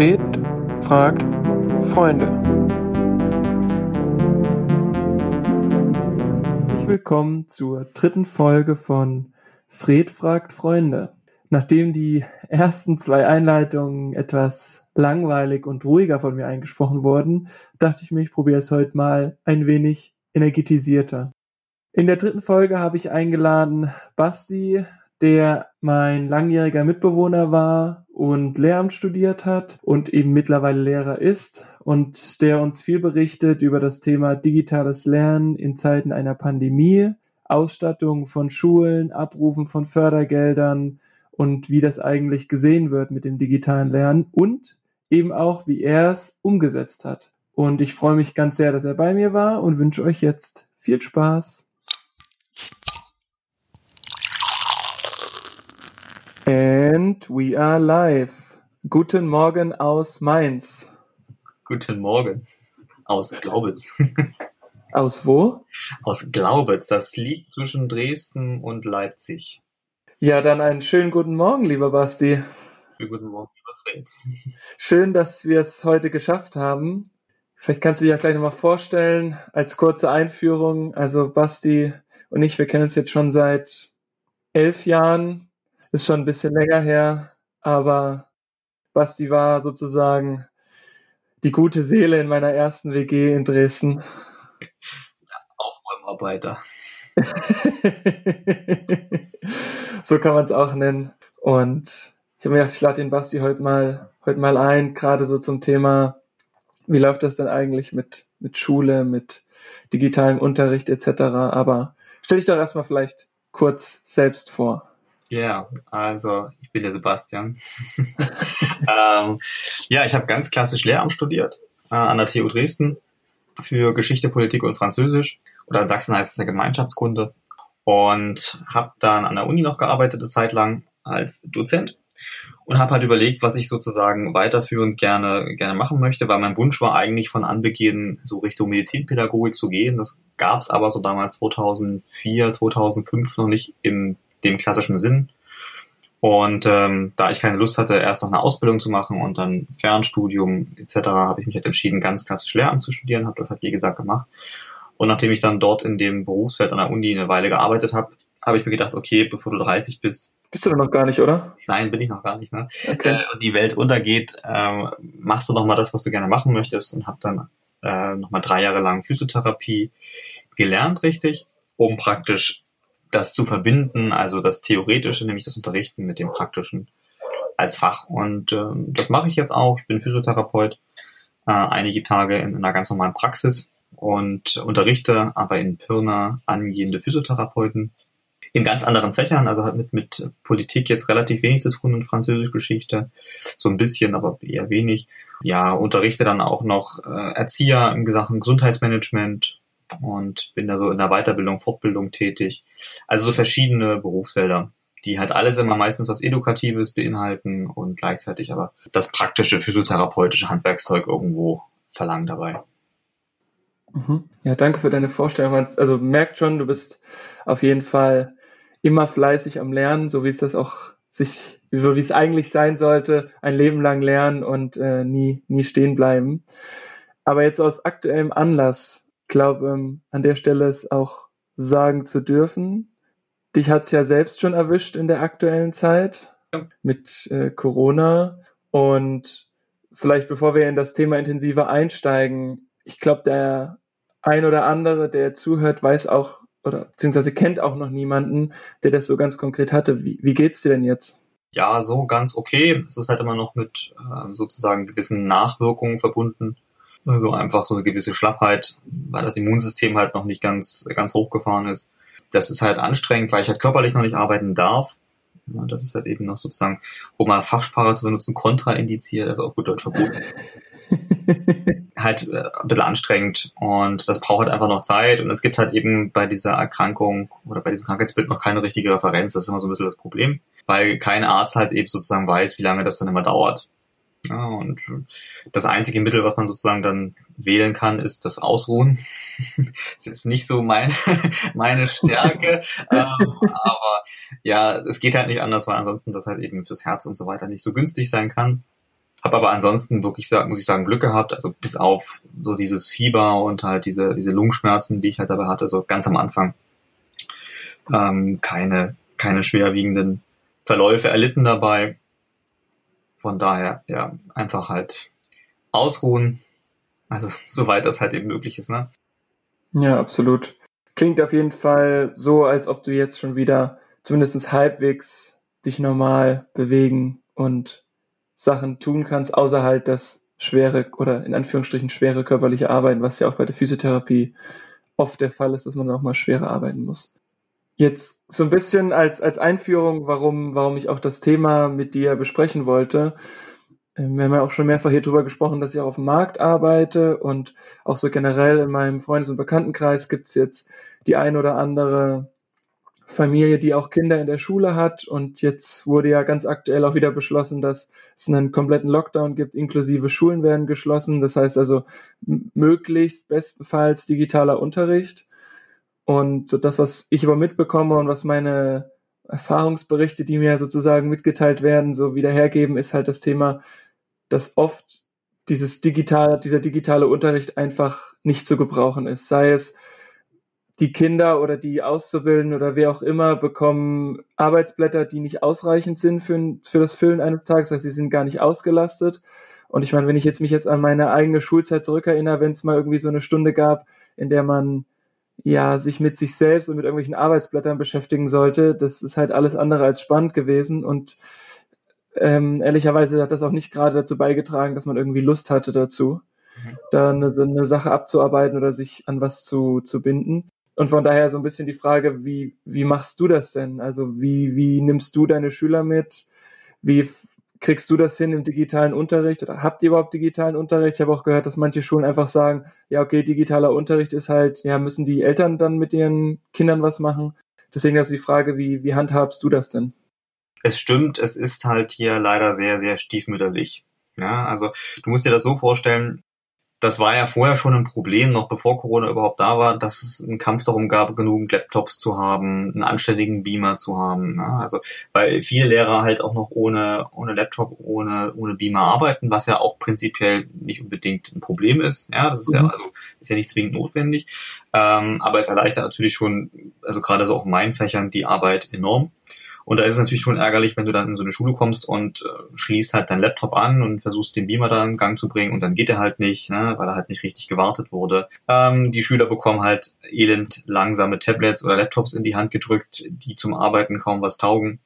Fred fragt Freunde. Herzlich willkommen zur dritten Folge von Fred fragt Freunde. Nachdem die ersten zwei Einleitungen etwas langweilig und ruhiger von mir eingesprochen wurden, dachte ich mir, ich probiere es heute mal ein wenig energetisierter. In der dritten Folge habe ich eingeladen Basti, der mein langjähriger Mitbewohner war und Lehramt studiert hat und eben mittlerweile Lehrer ist und der uns viel berichtet über das Thema digitales Lernen in Zeiten einer Pandemie, Ausstattung von Schulen, Abrufen von Fördergeldern und wie das eigentlich gesehen wird mit dem digitalen Lernen und eben auch, wie er es umgesetzt hat. Und ich freue mich ganz sehr, dass er bei mir war und wünsche euch jetzt viel Spaß. And we are live. Guten Morgen aus Mainz. Guten Morgen aus Glaubitz. Aus wo? Aus Glaubitz. Das liegt zwischen Dresden und Leipzig. Ja, dann einen schönen guten Morgen, lieber Basti. Guten Morgen, lieber Fred. Schön, dass wir es heute geschafft haben. Vielleicht kannst du dich ja gleich nochmal vorstellen, als kurze Einführung. Also Basti und ich, wir kennen uns jetzt schon seit elf Jahren ist schon ein bisschen länger her, aber Basti war sozusagen die gute Seele in meiner ersten WG in Dresden. Ja, Aufräumarbeiter. so kann man es auch nennen. Und ich habe mir gedacht, ich lade den Basti heute mal, heute mal ein, gerade so zum Thema, wie läuft das denn eigentlich mit, mit Schule, mit digitalem Unterricht etc. Aber stell dich doch erstmal vielleicht kurz selbst vor. Ja, also ich bin der Sebastian. ähm, ja, ich habe ganz klassisch Lehramt studiert äh, an der TU Dresden für Geschichte, Politik und Französisch. Oder in Sachsen heißt es eine Gemeinschaftskunde. Und habe dann an der Uni noch gearbeitet, eine Zeit lang als Dozent. Und habe halt überlegt, was ich sozusagen weiterführend gerne, gerne machen möchte, weil mein Wunsch war eigentlich von Anbeginn so Richtung Medizinpädagogik zu gehen. Das gab es aber so damals 2004, 2005 noch nicht im dem klassischen Sinn. Und ähm, da ich keine Lust hatte, erst noch eine Ausbildung zu machen und dann Fernstudium etc., habe ich mich halt entschieden, ganz klassisch Lehramt zu studieren, habe das halt wie gesagt gemacht. Und nachdem ich dann dort in dem Berufsfeld an der Uni eine Weile gearbeitet habe, habe ich mir gedacht, okay, bevor du 30 bist. Bist du noch gar nicht, oder? Nein, bin ich noch gar nicht. Ne? Okay. Äh, und die Welt untergeht, äh, machst du noch mal das, was du gerne machen möchtest und habe dann äh, noch mal drei Jahre lang Physiotherapie gelernt, richtig, um praktisch das zu verbinden, also das Theoretische, nämlich das Unterrichten mit dem Praktischen als Fach. Und ähm, das mache ich jetzt auch. Ich bin Physiotherapeut, äh, einige Tage in, in einer ganz normalen Praxis und unterrichte aber in Pirna angehende Physiotherapeuten in ganz anderen Fächern, also hat mit, mit Politik jetzt relativ wenig zu tun und Französischgeschichte, so ein bisschen, aber eher wenig. Ja, unterrichte dann auch noch äh, Erzieher in Sachen Gesundheitsmanagement, und bin da so in der Weiterbildung, Fortbildung tätig. Also so verschiedene Berufsfelder, die halt alles immer meistens was Edukatives beinhalten und gleichzeitig aber das praktische physiotherapeutische Handwerkszeug irgendwo verlangen dabei. Mhm. Ja, danke für deine Vorstellung. Also merkt schon, du bist auf jeden Fall immer fleißig am Lernen, so wie es das auch sich, so wie es eigentlich sein sollte, ein Leben lang lernen und äh, nie, nie stehen bleiben. Aber jetzt aus aktuellem Anlass, glaube, ähm, an der Stelle es auch sagen zu dürfen. Dich hat's ja selbst schon erwischt in der aktuellen Zeit ja. mit äh, Corona. Und vielleicht bevor wir in das Thema intensiver einsteigen, ich glaube, der ein oder andere, der zuhört, weiß auch oder beziehungsweise kennt auch noch niemanden, der das so ganz konkret hatte. Wie, wie geht's dir denn jetzt? Ja, so ganz okay. Es ist halt immer noch mit äh, sozusagen gewissen Nachwirkungen verbunden. Also einfach so eine gewisse Schlappheit, weil das Immunsystem halt noch nicht ganz, ganz hochgefahren ist. Das ist halt anstrengend, weil ich halt körperlich noch nicht arbeiten darf. Ja, das ist halt eben noch sozusagen, um mal Fachsprache zu benutzen, kontraindiziert, also auch gut Deutsch verboten. halt äh, ein bisschen anstrengend und das braucht halt einfach noch Zeit und es gibt halt eben bei dieser Erkrankung oder bei diesem Krankheitsbild noch keine richtige Referenz, das ist immer so ein bisschen das Problem, weil kein Arzt halt eben sozusagen weiß, wie lange das dann immer dauert. Ja, und das einzige Mittel, was man sozusagen dann wählen kann, ist das Ausruhen. ist jetzt nicht so meine, meine Stärke, ähm, aber ja, es geht halt nicht anders, weil ansonsten das halt eben fürs Herz und so weiter nicht so günstig sein kann. Habe aber ansonsten wirklich, sagen, muss ich sagen, Glück gehabt. Also bis auf so dieses Fieber und halt diese, diese Lungenschmerzen, die ich halt dabei hatte, so ganz am Anfang, ähm, keine, keine schwerwiegenden Verläufe erlitten dabei. Von daher, ja, einfach halt ausruhen. Also, soweit das halt eben möglich ist, ne? Ja, absolut. Klingt auf jeden Fall so, als ob du jetzt schon wieder zumindest halbwegs dich normal bewegen und Sachen tun kannst, außer halt das schwere oder in Anführungsstrichen schwere körperliche Arbeiten, was ja auch bei der Physiotherapie oft der Fall ist, dass man auch mal schwerer arbeiten muss. Jetzt so ein bisschen als, als Einführung, warum, warum ich auch das Thema mit dir besprechen wollte. Ähm, wir haben ja auch schon mehrfach hier drüber gesprochen, dass ich auch auf dem Markt arbeite und auch so generell in meinem Freundes- und Bekanntenkreis gibt es jetzt die ein oder andere Familie, die auch Kinder in der Schule hat. Und jetzt wurde ja ganz aktuell auch wieder beschlossen, dass es einen kompletten Lockdown gibt, inklusive Schulen werden geschlossen. Das heißt also möglichst bestenfalls digitaler Unterricht. Und so das, was ich aber mitbekomme und was meine Erfahrungsberichte, die mir sozusagen mitgeteilt werden, so wieder hergeben, ist halt das Thema, dass oft dieses digital, dieser digitale Unterricht einfach nicht zu gebrauchen ist. Sei es die Kinder oder die Auszubildenden oder wer auch immer bekommen Arbeitsblätter, die nicht ausreichend sind für, für das Füllen eines Tages. Heißt, sie sind gar nicht ausgelastet. Und ich meine, wenn ich jetzt mich jetzt an meine eigene Schulzeit zurückerinnere, wenn es mal irgendwie so eine Stunde gab, in der man ja sich mit sich selbst und mit irgendwelchen Arbeitsblättern beschäftigen sollte, das ist halt alles andere als spannend gewesen. Und ähm, ehrlicherweise hat das auch nicht gerade dazu beigetragen, dass man irgendwie Lust hatte dazu, mhm. da eine, eine Sache abzuarbeiten oder sich an was zu, zu binden. Und von daher so ein bisschen die Frage, wie, wie machst du das denn? Also wie, wie nimmst du deine Schüler mit? Wie kriegst du das hin im digitalen Unterricht oder habt ihr überhaupt digitalen Unterricht? Ich habe auch gehört, dass manche Schulen einfach sagen, ja, okay, digitaler Unterricht ist halt, ja, müssen die Eltern dann mit ihren Kindern was machen? Deswegen ist die Frage, wie, wie handhabst du das denn? Es stimmt, es ist halt hier leider sehr, sehr stiefmütterlich. Ja, also du musst dir das so vorstellen, das war ja vorher schon ein Problem, noch bevor Corona überhaupt da war, dass es einen Kampf darum gab, genügend Laptops zu haben, einen anständigen Beamer zu haben. Ne? Also weil viele Lehrer halt auch noch ohne ohne Laptop, ohne ohne Beamer arbeiten, was ja auch prinzipiell nicht unbedingt ein Problem ist. Ja, das ist mhm. ja also ist ja nicht zwingend notwendig, ähm, aber es erleichtert natürlich schon, also gerade so auch in meinen Fächern die Arbeit enorm. Und da ist es natürlich schon ärgerlich, wenn du dann in so eine Schule kommst und äh, schließt halt dein Laptop an und versuchst den Beamer da in Gang zu bringen und dann geht er halt nicht, ne, weil er halt nicht richtig gewartet wurde. Ähm, die Schüler bekommen halt elend langsame Tablets oder Laptops in die Hand gedrückt, die zum Arbeiten kaum was taugen.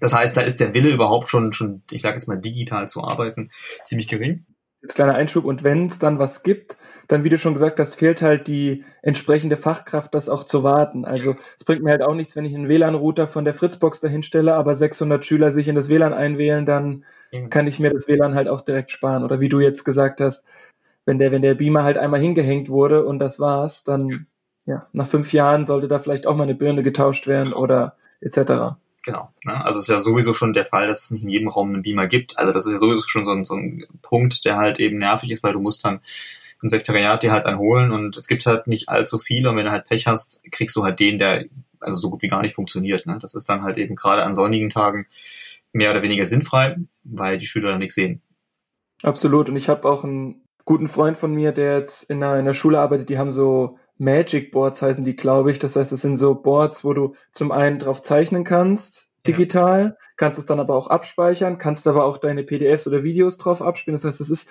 Das heißt, da ist der Wille überhaupt schon, schon, ich sage jetzt mal, digital zu arbeiten, ziemlich gering. Jetzt kleiner Einschub. Und wenn es dann was gibt, dann, wie du schon gesagt hast, fehlt halt die entsprechende Fachkraft, das auch zu warten. Also es bringt mir halt auch nichts, wenn ich einen WLAN-Router von der Fritzbox dahin stelle, aber 600 Schüler sich in das WLAN einwählen, dann kann ich mir das WLAN halt auch direkt sparen. Oder wie du jetzt gesagt hast, wenn der, wenn der Beamer halt einmal hingehängt wurde und das war's, dann ja, nach fünf Jahren sollte da vielleicht auch mal eine Birne getauscht werden oder etc. Genau. Ne? Also es ist ja sowieso schon der Fall, dass es nicht in jedem Raum einen Beamer gibt. Also das ist ja sowieso schon so ein, so ein Punkt, der halt eben nervig ist, weil du musst dann im Sekretariat dir halt einen holen und es gibt halt nicht allzu viele und wenn du halt Pech hast, kriegst du halt den, der also so gut wie gar nicht funktioniert. Ne? Das ist dann halt eben gerade an sonnigen Tagen mehr oder weniger sinnfrei, weil die Schüler dann nichts sehen. Absolut. Und ich habe auch einen guten Freund von mir, der jetzt in einer, in einer Schule arbeitet, die haben so Magic Boards heißen die, glaube ich. Das heißt, es sind so Boards, wo du zum einen drauf zeichnen kannst, digital, ja. kannst es dann aber auch abspeichern, kannst aber auch deine PDFs oder Videos drauf abspielen. Das heißt, es ist,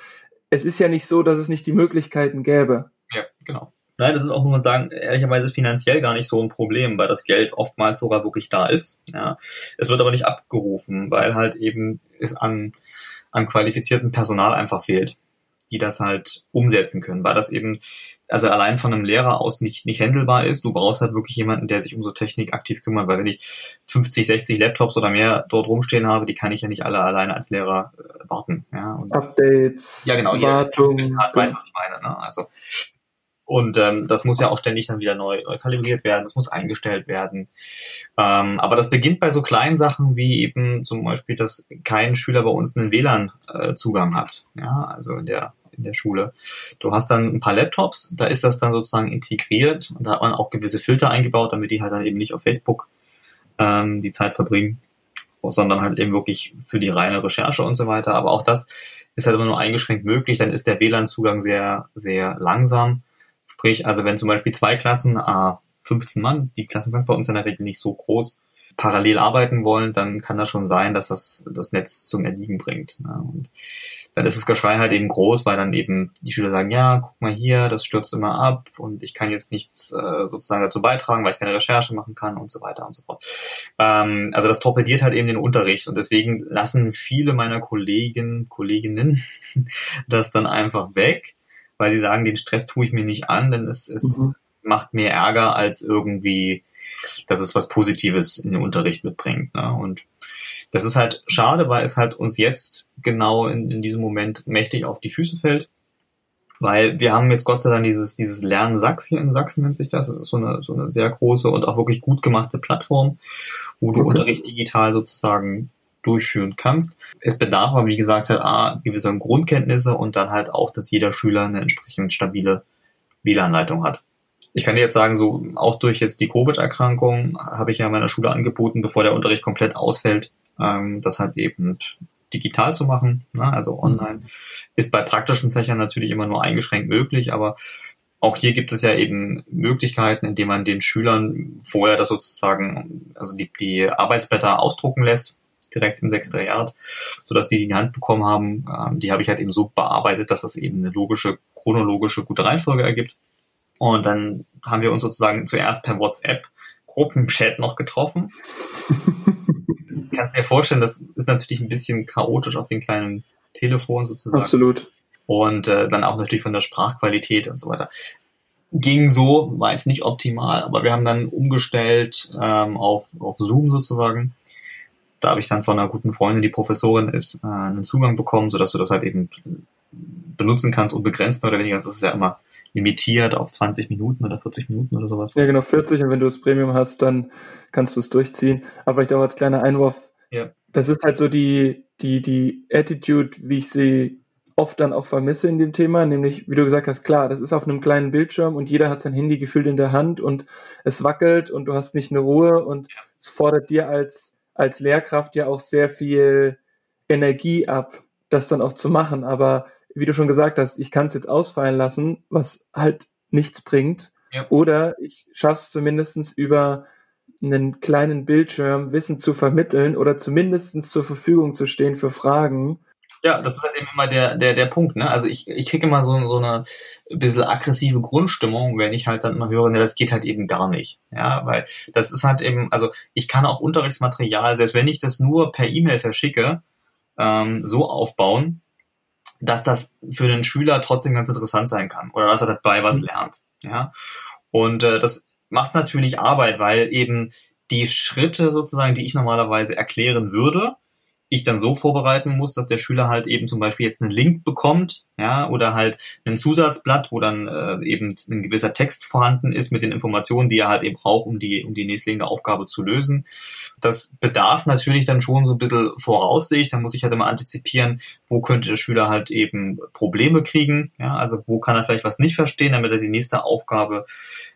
es ist ja nicht so, dass es nicht die Möglichkeiten gäbe. Ja, genau. Nein, das ist auch, muss man sagen, ehrlicherweise finanziell gar nicht so ein Problem, weil das Geld oftmals sogar wirklich da ist. Ja. Es wird aber nicht abgerufen, weil halt eben es an, an qualifiziertem Personal einfach fehlt die das halt umsetzen können, weil das eben also allein von einem Lehrer aus nicht nicht handelbar ist. Du brauchst halt wirklich jemanden, der sich um so Technik aktiv kümmert, weil wenn ich 50, 60 Laptops oder mehr dort rumstehen habe, die kann ich ja nicht alle alleine als Lehrer äh, warten. Ja, und Updates, ja genau, Wartung, ja, weiß, was ich meine. Ne? Also und ähm, das muss ja auch ständig dann wieder neu, neu kalibriert werden, das muss eingestellt werden. Ähm, aber das beginnt bei so kleinen Sachen wie eben zum Beispiel, dass kein Schüler bei uns einen WLAN-Zugang äh, hat. Ja, also in der in der Schule. Du hast dann ein paar Laptops, da ist das dann sozusagen integriert und da hat man auch gewisse Filter eingebaut, damit die halt dann eben nicht auf Facebook ähm, die Zeit verbringen. sondern halt eben wirklich für die reine Recherche und so weiter. Aber auch das ist halt immer nur eingeschränkt möglich. Dann ist der WLAN-Zugang sehr, sehr langsam. Sprich, also wenn zum Beispiel zwei Klassen, ah, 15 Mann, die Klassen sind bei uns in der Regel nicht so groß, parallel arbeiten wollen, dann kann das schon sein, dass das das Netz zum Erliegen bringt. Ne? Und dann ist das Geschrei halt eben groß, weil dann eben die Schüler sagen, ja, guck mal hier, das stürzt immer ab und ich kann jetzt nichts äh, sozusagen dazu beitragen, weil ich keine Recherche machen kann und so weiter und so fort. Ähm, also das torpediert halt eben den Unterricht und deswegen lassen viele meiner Kollegen, Kolleginnen das dann einfach weg, weil sie sagen, den Stress tue ich mir nicht an, denn es, es mhm. macht mir Ärger als irgendwie dass es was Positives in den Unterricht mitbringt. Ne? Und das ist halt schade, weil es halt uns jetzt genau in, in diesem Moment mächtig auf die Füße fällt. Weil wir haben jetzt Gott sei Dank dieses, dieses Lernen Sachs hier in Sachsen nennt sich das. Das ist so eine, so eine sehr große und auch wirklich gut gemachte Plattform, wo du okay. Unterricht digital sozusagen durchführen kannst. Es bedarf aber, wie gesagt, halt A, gewisser Grundkenntnisse und dann halt auch, dass jeder Schüler eine entsprechend stabile WLAN-Leitung hat ich kann dir jetzt sagen, so auch durch jetzt die Covid-Erkrankung habe ich ja meiner Schule angeboten, bevor der Unterricht komplett ausfällt, ähm, das halt eben digital zu machen, ne, also mhm. online. Ist bei praktischen Fächern natürlich immer nur eingeschränkt möglich, aber auch hier gibt es ja eben Möglichkeiten, indem man den Schülern vorher das sozusagen, also die, die Arbeitsblätter ausdrucken lässt, direkt im Sekretariat, sodass die die in die Hand bekommen haben. Ähm, die habe ich halt eben so bearbeitet, dass das eben eine logische, chronologische, gute Reihenfolge ergibt. Und dann haben wir uns sozusagen zuerst per WhatsApp Gruppenchat noch getroffen. Kannst dir vorstellen, das ist natürlich ein bisschen chaotisch auf den kleinen Telefon sozusagen. Absolut. Und äh, dann auch natürlich von der Sprachqualität und so weiter. Ging so, war jetzt nicht optimal, aber wir haben dann umgestellt ähm, auf, auf Zoom sozusagen. Da habe ich dann von einer guten Freundin, die Professorin ist, äh, einen Zugang bekommen, sodass du das halt eben benutzen kannst, unbegrenzt mehr oder weniger. Das ist ja immer limitiert auf 20 Minuten oder 40 Minuten oder sowas. Ja, genau, 40 und wenn du das Premium hast, dann kannst du es durchziehen. Aber vielleicht auch als kleiner Einwurf, ja. das ist halt so die, die, die Attitude, wie ich sie oft dann auch vermisse in dem Thema, nämlich, wie du gesagt hast, klar, das ist auf einem kleinen Bildschirm und jeder hat sein Handy gefühlt in der Hand und es wackelt und du hast nicht eine Ruhe und ja. es fordert dir als, als Lehrkraft ja auch sehr viel Energie ab, das dann auch zu machen. Aber wie du schon gesagt hast, ich kann es jetzt ausfallen lassen, was halt nichts bringt. Ja. Oder ich schaffe es zumindest über einen kleinen Bildschirm Wissen zu vermitteln oder zumindest zur Verfügung zu stehen für Fragen. Ja, das ist halt eben immer der, der, der Punkt, ne? Also ich, ich kriege immer so, so eine bisschen aggressive Grundstimmung, wenn ich halt dann immer höre, ne, das geht halt eben gar nicht. Ja, weil das ist halt eben, also ich kann auch Unterrichtsmaterial, selbst wenn ich das nur per E-Mail verschicke, ähm, so aufbauen, dass das für den Schüler trotzdem ganz interessant sein kann oder dass er dabei was mhm. lernt. Ja, und äh, das macht natürlich Arbeit, weil eben die Schritte sozusagen, die ich normalerweise erklären würde, ich dann so vorbereiten muss, dass der Schüler halt eben zum Beispiel jetzt einen Link bekommt, ja, oder halt ein Zusatzblatt, wo dann äh, eben ein gewisser Text vorhanden ist mit den Informationen, die er halt eben braucht, um die, um die nächstliegende Aufgabe zu lösen. Das bedarf natürlich dann schon so ein bisschen Voraussicht. Da muss ich halt immer antizipieren, wo könnte der Schüler halt eben Probleme kriegen. Ja, also wo kann er vielleicht was nicht verstehen, damit er die nächste Aufgabe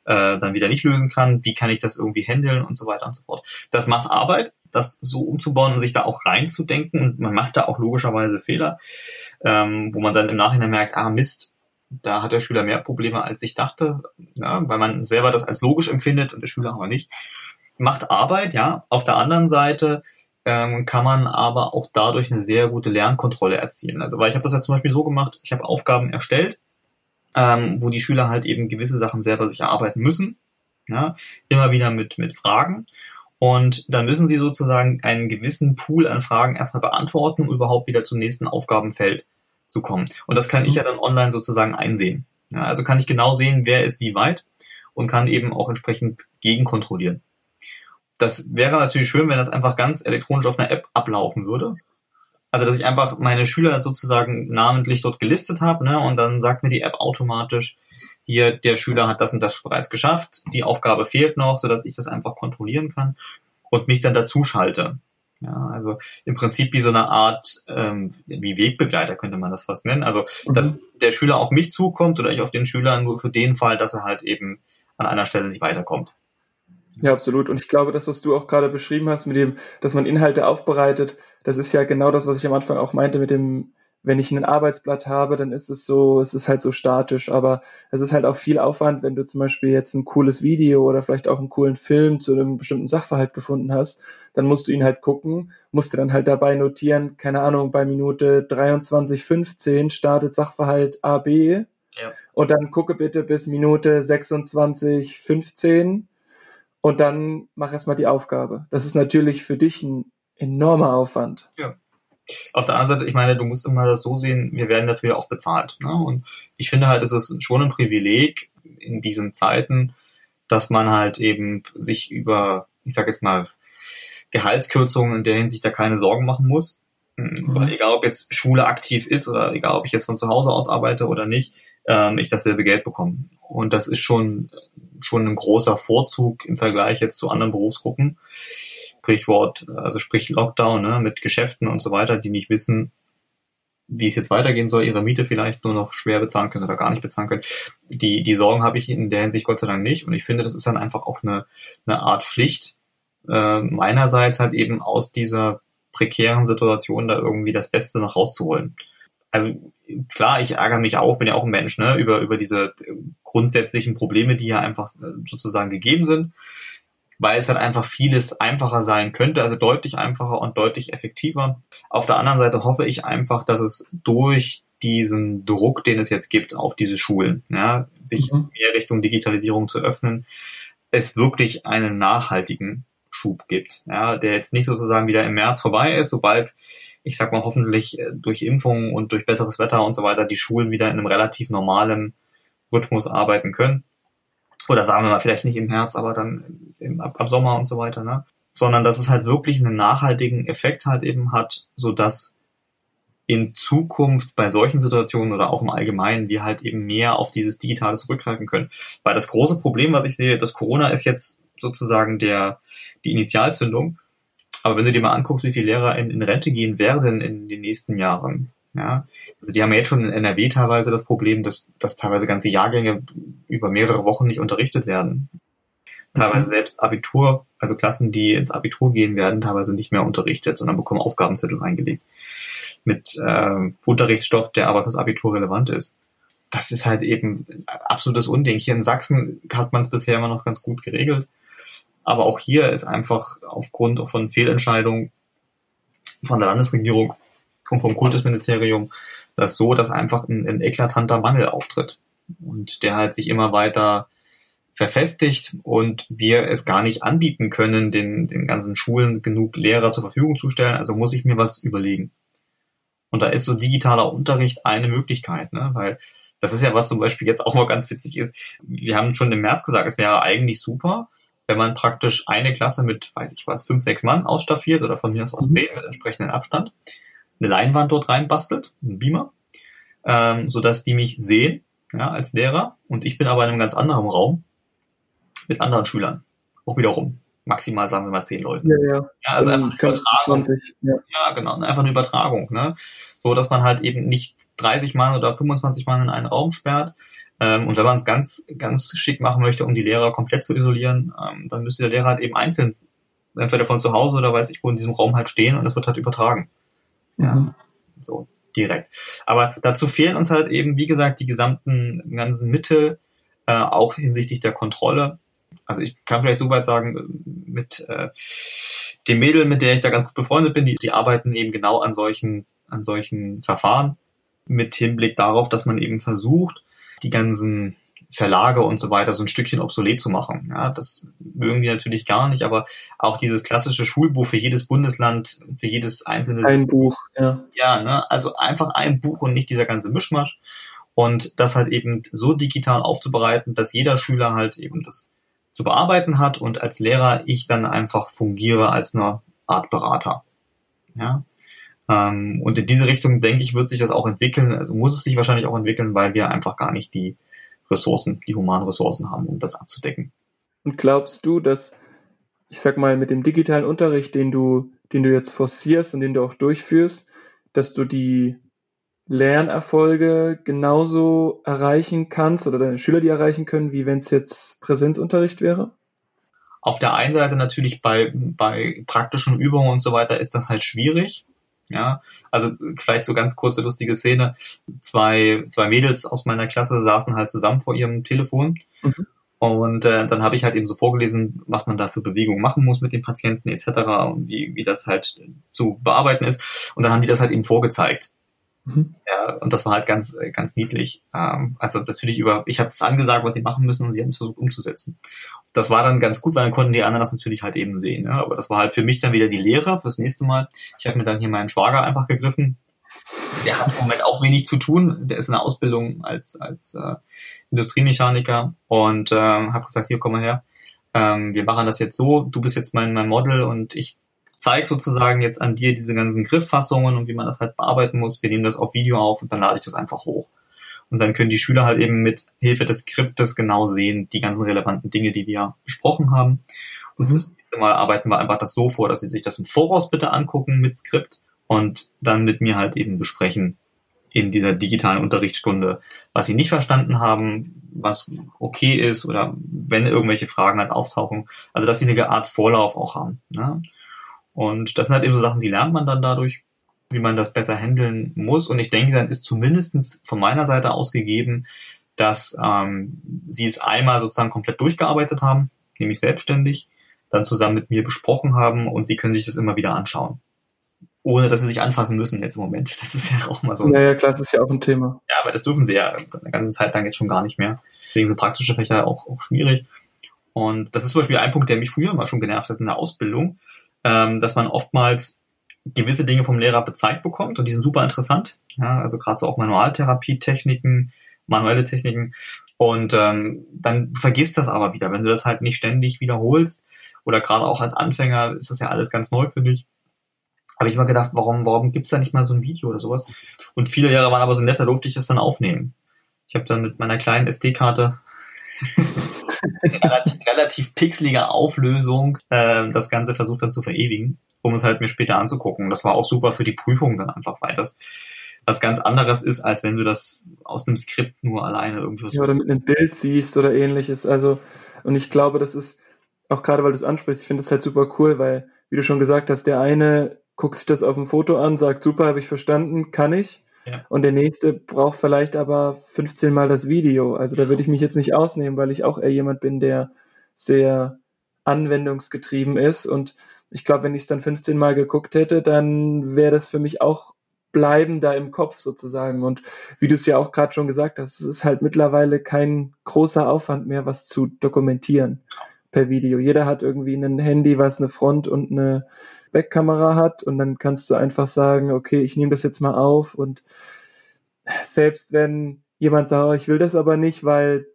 äh, dann wieder nicht lösen kann. Wie kann ich das irgendwie handeln und so weiter und so fort. Das macht Arbeit, das so umzubauen und sich da auch reinzudenken. Und man macht da auch logischerweise Fehler, ähm, wo man dann im Nachhinein merkt, ah Mist, da hat der Schüler mehr Probleme, als ich dachte, ja, weil man selber das als logisch empfindet und der Schüler aber nicht macht Arbeit, ja. Auf der anderen Seite ähm, kann man aber auch dadurch eine sehr gute Lernkontrolle erzielen. Also weil ich habe das jetzt zum Beispiel so gemacht, ich habe Aufgaben erstellt, ähm, wo die Schüler halt eben gewisse Sachen selber sich erarbeiten müssen, ja, immer wieder mit, mit Fragen. Und dann müssen sie sozusagen einen gewissen Pool an Fragen erstmal beantworten, um überhaupt wieder zum nächsten Aufgabenfeld zu kommen. Und das kann ich ja dann online sozusagen einsehen. Ja, also kann ich genau sehen, wer ist wie weit und kann eben auch entsprechend gegenkontrollieren. Das wäre natürlich schön, wenn das einfach ganz elektronisch auf einer App ablaufen würde. Also, dass ich einfach meine Schüler sozusagen namentlich dort gelistet habe, ne, und dann sagt mir die App automatisch, hier, der Schüler hat das und das bereits geschafft, die Aufgabe fehlt noch, sodass ich das einfach kontrollieren kann und mich dann dazu schalte. Ja, also im Prinzip wie so eine Art, ähm, wie Wegbegleiter könnte man das fast nennen. Also, mhm. dass der Schüler auf mich zukommt oder ich auf den Schüler nur für den Fall, dass er halt eben an einer Stelle nicht weiterkommt. Ja, absolut. Und ich glaube, das, was du auch gerade beschrieben hast, mit dem, dass man Inhalte aufbereitet, das ist ja genau das, was ich am Anfang auch meinte mit dem, wenn ich ein Arbeitsblatt habe, dann ist es so, es ist halt so statisch, aber es ist halt auch viel Aufwand, wenn du zum Beispiel jetzt ein cooles Video oder vielleicht auch einen coolen Film zu einem bestimmten Sachverhalt gefunden hast, dann musst du ihn halt gucken, musst du dann halt dabei notieren, keine Ahnung, bei Minute 23.15 startet Sachverhalt AB ja. und dann gucke bitte bis Minute 26.15 und dann mach erstmal die Aufgabe. Das ist natürlich für dich ein enormer Aufwand. Ja. Auf der anderen Seite, ich meine, du musst immer das so sehen, wir werden dafür auch bezahlt. Ne? Und ich finde halt, es ist schon ein Privileg in diesen Zeiten, dass man halt eben sich über, ich sag jetzt mal, Gehaltskürzungen in der Hinsicht da keine Sorgen machen muss. Mhm. Weil egal ob jetzt Schule aktiv ist oder egal ob ich jetzt von zu Hause aus arbeite oder nicht, ähm, ich dasselbe Geld bekomme. Und das ist schon, schon ein großer Vorzug im Vergleich jetzt zu anderen Berufsgruppen. Sprichwort, also sprich Lockdown ne, mit Geschäften und so weiter, die nicht wissen, wie es jetzt weitergehen soll, ihre Miete vielleicht nur noch schwer bezahlen können oder gar nicht bezahlen können. Die, die Sorgen habe ich in der Hinsicht Gott sei Dank nicht. Und ich finde, das ist dann einfach auch eine, eine Art Pflicht, äh, meinerseits halt eben aus dieser prekären Situation da irgendwie das Beste noch rauszuholen. Also klar, ich ärgere mich auch, bin ja auch ein Mensch, ne, über, über diese grundsätzlichen Probleme, die ja einfach sozusagen gegeben sind weil es halt einfach vieles einfacher sein könnte, also deutlich einfacher und deutlich effektiver. Auf der anderen Seite hoffe ich einfach, dass es durch diesen Druck, den es jetzt gibt auf diese Schulen, ja, sich mhm. mehr Richtung Digitalisierung zu öffnen, es wirklich einen nachhaltigen Schub gibt, ja, der jetzt nicht sozusagen wieder im März vorbei ist, sobald ich sag mal hoffentlich äh, durch Impfungen und durch besseres Wetter und so weiter die Schulen wieder in einem relativ normalen Rhythmus arbeiten können, oder sagen wir mal vielleicht nicht im Herbst, aber dann im, ab, ab Sommer und so weiter, ne? Sondern dass es halt wirklich einen nachhaltigen Effekt halt eben hat, so dass in Zukunft bei solchen Situationen oder auch im Allgemeinen wir halt eben mehr auf dieses Digitale zurückgreifen können. Weil das große Problem, was ich sehe, das Corona ist jetzt sozusagen der, die Initialzündung. Aber wenn du dir mal anguckst, wie viele Lehrer in, in Rente gehen werden in den nächsten Jahren, ja, also die haben ja jetzt schon in NRW teilweise das Problem, dass, dass teilweise ganze Jahrgänge über mehrere Wochen nicht unterrichtet werden. Teilweise mhm. selbst Abitur, also Klassen, die ins Abitur gehen, werden teilweise nicht mehr unterrichtet, sondern bekommen Aufgabenzettel reingelegt. Mit äh, Unterrichtsstoff, der aber fürs Abitur relevant ist. Das ist halt eben absolutes Unding. Hier in Sachsen hat man es bisher immer noch ganz gut geregelt. Aber auch hier ist einfach aufgrund von Fehlentscheidungen von der Landesregierung und vom Kultusministerium das so, dass einfach ein, ein eklatanter Mangel auftritt und der halt sich immer weiter verfestigt und wir es gar nicht anbieten können, den, den ganzen Schulen genug Lehrer zur Verfügung zu stellen. Also muss ich mir was überlegen. Und da ist so digitaler Unterricht eine Möglichkeit, ne? weil das ist ja was zum Beispiel jetzt auch mal ganz witzig ist. Wir haben schon im März gesagt, es wäre eigentlich super, wenn man praktisch eine Klasse mit, weiß ich was, fünf, sechs Mann ausstaffiert oder von mir aus auch mhm. zehn mit entsprechendem Abstand eine Leinwand dort reinbastelt, einen Beamer, ähm, sodass die mich sehen, ja, als Lehrer. Und ich bin aber in einem ganz anderen Raum mit anderen Schülern. Auch wiederum. Maximal sagen wir mal zehn Leute. Ja, ja. ja also einfach eine Übertragung. 20, ja. ja, genau. Einfach eine Übertragung, ne? So, dass man halt eben nicht 30 Mann oder 25 Mann in einen Raum sperrt. Ähm, und wenn man es ganz, ganz schick machen möchte, um die Lehrer komplett zu isolieren, ähm, dann müsste der Lehrer halt eben einzeln, entweder von zu Hause oder weiß ich wo, in diesem Raum halt stehen und es wird halt übertragen. Ja, mhm. so direkt. Aber dazu fehlen uns halt eben, wie gesagt, die gesamten ganzen Mittel, äh, auch hinsichtlich der Kontrolle. Also ich kann vielleicht so weit sagen, mit äh, dem Mädel, mit der ich da ganz gut befreundet bin, die, die arbeiten eben genau an solchen, an solchen Verfahren mit Hinblick darauf, dass man eben versucht, die ganzen Verlage und so weiter so ein Stückchen obsolet zu machen. Ja, das mögen die natürlich gar nicht, aber auch dieses klassische Schulbuch für jedes Bundesland, für jedes einzelne ein Buch, ja. Ja, ne, also einfach ein Buch und nicht dieser ganze Mischmasch und das halt eben so digital aufzubereiten, dass jeder Schüler halt eben das zu bearbeiten hat und als Lehrer ich dann einfach fungiere als eine Art Berater. Ja. Ähm, und in diese Richtung, denke ich, wird sich das auch entwickeln, also muss es sich wahrscheinlich auch entwickeln, weil wir einfach gar nicht die Ressourcen, die humanen Ressourcen haben, um das abzudecken. Und glaubst du, dass, ich sag mal, mit dem digitalen Unterricht, den du, den du jetzt forcierst und den du auch durchführst, dass du die Lernerfolge genauso erreichen kannst oder deine Schüler die erreichen können, wie wenn es jetzt Präsenzunterricht wäre? Auf der einen Seite natürlich bei, bei praktischen Übungen und so weiter ist das halt schwierig. Ja, also vielleicht so ganz kurze lustige Szene. Zwei, zwei Mädels aus meiner Klasse saßen halt zusammen vor ihrem Telefon. Mhm. Und äh, dann habe ich halt eben so vorgelesen, was man da für Bewegungen machen muss mit den Patienten etc. und wie, wie das halt zu bearbeiten ist. Und dann haben die das halt eben vorgezeigt. Mhm. Ja, und das war halt ganz, ganz niedlich. Ähm, also natürlich über, ich habe es angesagt, was sie machen müssen, und sie haben es versucht umzusetzen. Das war dann ganz gut, weil dann konnten die anderen das natürlich halt eben sehen. Ja? Aber das war halt für mich dann wieder die Lehre fürs nächste Mal. Ich habe mir dann hier meinen Schwager einfach gegriffen. Der hat im Moment auch wenig zu tun. Der ist in der Ausbildung als, als äh, Industriemechaniker und äh, habe gesagt, hier komm mal her. Ähm, wir machen das jetzt so, du bist jetzt mein, mein Model und ich zeige sozusagen jetzt an dir diese ganzen Grifffassungen und wie man das halt bearbeiten muss. Wir nehmen das auf Video auf und dann lade ich das einfach hoch. Und dann können die Schüler halt eben mit Hilfe des Skriptes genau sehen, die ganzen relevanten Dinge, die wir besprochen haben. Und fürs nächste Mal arbeiten wir einfach das so vor, dass sie sich das im Voraus bitte angucken mit Skript und dann mit mir halt eben besprechen in dieser digitalen Unterrichtsstunde, was sie nicht verstanden haben, was okay ist oder wenn irgendwelche Fragen halt auftauchen. Also dass sie eine Art Vorlauf auch haben. Ne? Und das sind halt eben so Sachen, die lernt man dann dadurch, wie man das besser handeln muss. Und ich denke, dann ist zumindestens von meiner Seite aus gegeben, dass ähm, sie es einmal sozusagen komplett durchgearbeitet haben, nämlich selbstständig, dann zusammen mit mir besprochen haben und sie können sich das immer wieder anschauen. Ohne dass sie sich anfassen müssen jetzt im Moment. Das ist ja auch mal so. Naja, klar, das ist ja auch ein Thema. Ja, aber das dürfen sie ja eine ganze Zeit lang jetzt schon gar nicht mehr. Deswegen sind praktische Fächer auch, auch schwierig. Und das ist zum Beispiel ein Punkt, der mich früher mal schon genervt hat in der Ausbildung ähm, dass man oftmals gewisse Dinge vom Lehrer bezeigt bekommt und die sind super interessant. Ja, also gerade so auch Manualtherapietechniken, manuelle Techniken. Und ähm, dann vergisst das aber wieder, wenn du das halt nicht ständig wiederholst oder gerade auch als Anfänger ist das ja alles ganz neu für dich. Habe ich immer gedacht, warum, warum gibt's da nicht mal so ein Video oder sowas? Und viele Lehrer waren aber so nett, da durfte ich das dann aufnehmen. Ich habe dann mit meiner kleinen SD-Karte relativ, relativ pixeliger Auflösung äh, das Ganze versucht dann zu verewigen, um es halt mir später anzugucken. Das war auch super für die Prüfung dann einfach, weil das was ganz anderes ist, als wenn du das aus einem Skript nur alleine irgendwie ja, oder mit einem Bild siehst oder ähnliches. Also, und ich glaube, das ist auch gerade, weil du es ansprichst, ich finde das halt super cool, weil, wie du schon gesagt hast, der eine guckt sich das auf dem Foto an, sagt, super, habe ich verstanden, kann ich. Und der nächste braucht vielleicht aber 15 Mal das Video. Also da würde ich mich jetzt nicht ausnehmen, weil ich auch eher jemand bin, der sehr anwendungsgetrieben ist. Und ich glaube, wenn ich es dann 15 Mal geguckt hätte, dann wäre das für mich auch bleibender im Kopf sozusagen. Und wie du es ja auch gerade schon gesagt hast, es ist halt mittlerweile kein großer Aufwand mehr, was zu dokumentieren per Video. Jeder hat irgendwie ein Handy, was eine Front und eine Backkamera hat und dann kannst du einfach sagen, okay, ich nehme das jetzt mal auf und selbst wenn jemand sagt, oh, ich will das aber nicht, weil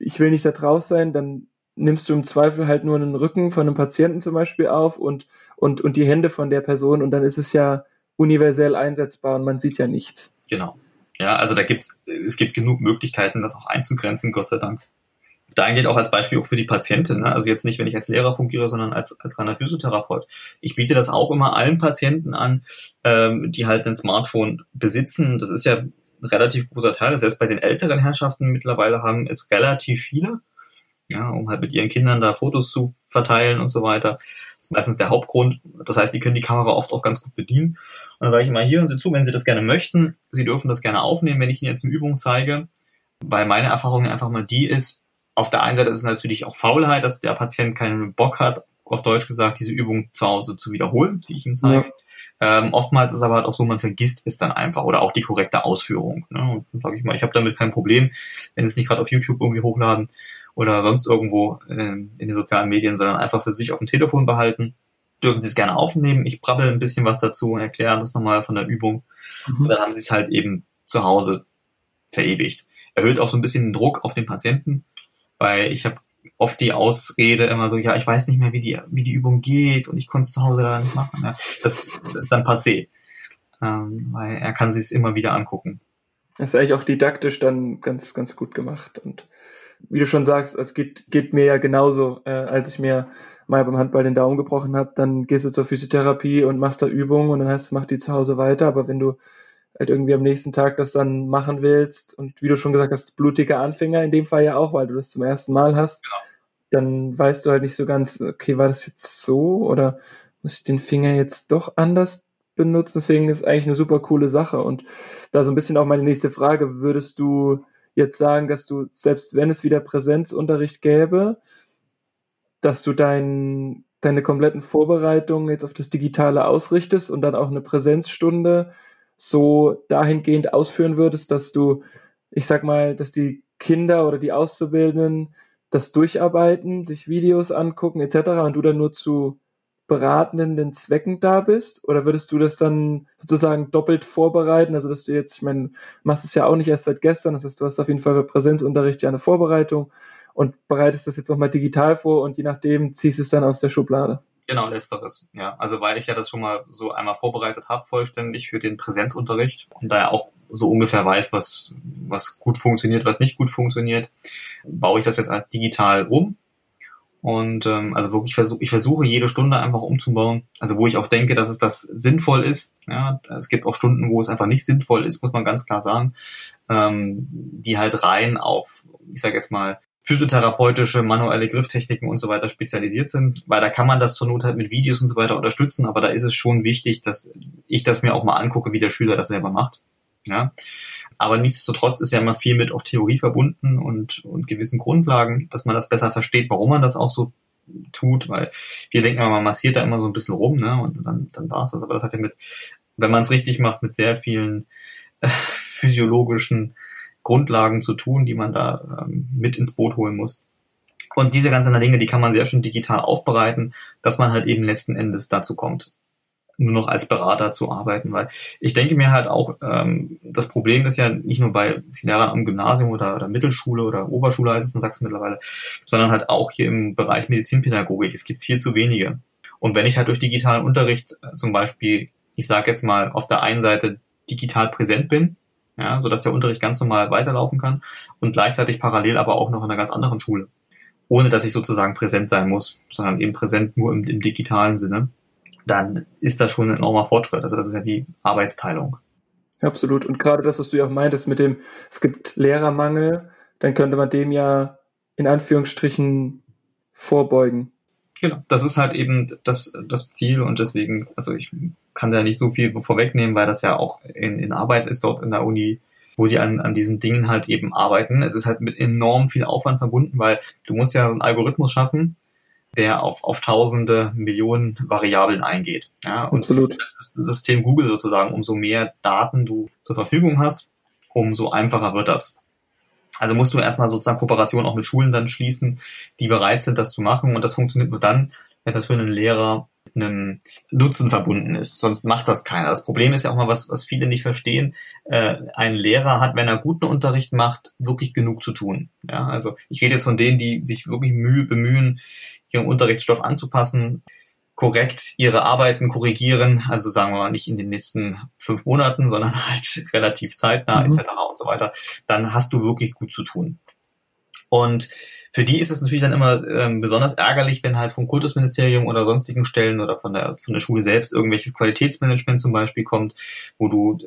ich will nicht da drauf sein, dann nimmst du im Zweifel halt nur einen Rücken von einem Patienten zum Beispiel auf und, und, und die Hände von der Person und dann ist es ja universell einsetzbar und man sieht ja nichts. Genau. Ja, also da gibt's, es gibt genug Möglichkeiten, das auch einzugrenzen, Gott sei Dank dahingehend auch als Beispiel auch für die Patientin. Ne? Also jetzt nicht, wenn ich als Lehrer fungiere, sondern als, als reiner Physiotherapeut. Ich biete das auch immer allen Patienten an, ähm, die halt ein Smartphone besitzen. Das ist ja ein relativ großer Teil. Das heißt, bei den älteren Herrschaften mittlerweile haben es relativ viele, ja, um halt mit ihren Kindern da Fotos zu verteilen und so weiter. Das ist meistens der Hauptgrund. Das heißt, die können die Kamera oft auch ganz gut bedienen. Und dann sage ich immer, hier und Sie zu, wenn Sie das gerne möchten, Sie dürfen das gerne aufnehmen, wenn ich Ihnen jetzt eine Übung zeige. Weil meine Erfahrung einfach mal die ist, auf der einen Seite ist es natürlich auch Faulheit, dass der Patient keinen Bock hat, auf Deutsch gesagt, diese Übung zu Hause zu wiederholen, die ich ihm zeige. Ja. Ähm, oftmals ist es aber halt auch so, man vergisst es dann einfach oder auch die korrekte Ausführung. Ne? Und dann sage ich mal, ich habe damit kein Problem, wenn Sie es nicht gerade auf YouTube irgendwie hochladen oder sonst irgendwo äh, in den sozialen Medien, sondern einfach für sich auf dem Telefon behalten. Dürfen Sie es gerne aufnehmen. Ich brabbel ein bisschen was dazu und erkläre das nochmal von der Übung. Mhm. Und dann haben Sie es halt eben zu Hause verewigt. Erhöht auch so ein bisschen den Druck auf den Patienten, weil ich habe oft die Ausrede immer so, ja, ich weiß nicht mehr, wie die, wie die Übung geht und ich konnte es zu Hause da nicht machen. Ja. Das, das ist dann passé. Ähm, weil er kann sich immer wieder angucken. Das ist eigentlich auch didaktisch dann ganz, ganz gut gemacht. Und wie du schon sagst, es geht, geht mir ja genauso, äh, als ich mir mal beim Handball den Daumen gebrochen habe, dann gehst du zur Physiotherapie und machst da Übungen und dann heißt es, mach die zu Hause weiter. Aber wenn du halt irgendwie am nächsten Tag das dann machen willst und wie du schon gesagt hast, blutiger Anfänger in dem Fall ja auch, weil du das zum ersten Mal hast, genau. dann weißt du halt nicht so ganz, okay, war das jetzt so oder muss ich den Finger jetzt doch anders benutzen? Deswegen ist es eigentlich eine super coole Sache. Und da so ein bisschen auch meine nächste Frage, würdest du jetzt sagen, dass du, selbst wenn es wieder Präsenzunterricht gäbe, dass du dein, deine kompletten Vorbereitungen jetzt auf das Digitale ausrichtest und dann auch eine Präsenzstunde so dahingehend ausführen würdest, dass du, ich sag mal, dass die Kinder oder die Auszubildenden das durcharbeiten, sich Videos angucken etc. und du dann nur zu beratenden Zwecken da bist? Oder würdest du das dann sozusagen doppelt vorbereiten? Also, dass du jetzt, ich meine, machst es ja auch nicht erst seit gestern, das heißt, du hast auf jeden Fall für Präsenzunterricht ja eine Vorbereitung und bereitest das jetzt nochmal digital vor und je nachdem ziehst es dann aus der Schublade. Genau, letzteres, ja. Also weil ich ja das schon mal so einmal vorbereitet habe, vollständig für den Präsenzunterricht und da ja auch so ungefähr weiß, was, was gut funktioniert, was nicht gut funktioniert, baue ich das jetzt halt digital um. Und ähm, also wirklich versuche ich versuche jede Stunde einfach umzubauen. Also wo ich auch denke, dass es das sinnvoll ist. Ja, es gibt auch Stunden, wo es einfach nicht sinnvoll ist, muss man ganz klar sagen, ähm, die halt rein auf, ich sage jetzt mal, physiotherapeutische, manuelle Grifftechniken und so weiter spezialisiert sind, weil da kann man das zur Not halt mit Videos und so weiter unterstützen, aber da ist es schon wichtig, dass ich das mir auch mal angucke, wie der Schüler das selber macht. Ja. Aber nichtsdestotrotz ist ja immer viel mit auch Theorie verbunden und, und gewissen Grundlagen, dass man das besser versteht, warum man das auch so tut, weil wir denken immer, man massiert da immer so ein bisschen rum, ne, und dann, dann war es das. Aber das hat ja mit, wenn man es richtig macht, mit sehr vielen äh, physiologischen Grundlagen zu tun, die man da ähm, mit ins Boot holen muss. Und diese ganzen Dinge, die kann man sehr schön digital aufbereiten, dass man halt eben letzten Endes dazu kommt, nur noch als Berater zu arbeiten, weil ich denke mir halt auch, ähm, das Problem ist ja nicht nur bei Lehrern am Gymnasium oder, oder Mittelschule oder Oberschule heißt es in Sachsen mittlerweile, sondern halt auch hier im Bereich Medizinpädagogik. Es gibt viel zu wenige. Und wenn ich halt durch digitalen Unterricht äh, zum Beispiel, ich sage jetzt mal, auf der einen Seite digital präsent bin, ja, sodass der Unterricht ganz normal weiterlaufen kann und gleichzeitig parallel aber auch noch in einer ganz anderen Schule. Ohne dass ich sozusagen präsent sein muss, sondern eben präsent nur im, im digitalen Sinne, dann ist das schon ein enormer Fortschritt. Also das ist ja die Arbeitsteilung. Absolut. Und gerade das, was du ja auch meintest mit dem, es gibt Lehrermangel, dann könnte man dem ja in Anführungsstrichen vorbeugen. Genau, das ist halt eben das, das Ziel und deswegen, also ich kann da nicht so viel vorwegnehmen, weil das ja auch in, in Arbeit ist dort in der Uni, wo die an, an diesen Dingen halt eben arbeiten. Es ist halt mit enorm viel Aufwand verbunden, weil du musst ja einen Algorithmus schaffen, der auf, auf tausende Millionen Variablen eingeht. Ja, und Absolut. Das System Google sozusagen, umso mehr Daten du zur Verfügung hast, umso einfacher wird das. Also musst du erstmal sozusagen Kooperation auch mit Schulen dann schließen, die bereit sind, das zu machen. Und das funktioniert nur dann, wenn das für einen Lehrer einem Nutzen verbunden ist. Sonst macht das keiner. Das Problem ist ja auch mal, was, was viele nicht verstehen. Äh, ein Lehrer hat, wenn er guten Unterricht macht, wirklich genug zu tun. Ja, also ich rede jetzt von denen, die sich wirklich Mühe bemühen, ihren Unterrichtsstoff anzupassen korrekt ihre Arbeiten korrigieren, also sagen wir mal nicht in den nächsten fünf Monaten, sondern halt relativ zeitnah mhm. etc. und so weiter, dann hast du wirklich gut zu tun. Und für die ist es natürlich dann immer ähm, besonders ärgerlich, wenn halt vom Kultusministerium oder sonstigen Stellen oder von der von der Schule selbst irgendwelches Qualitätsmanagement zum Beispiel kommt, wo du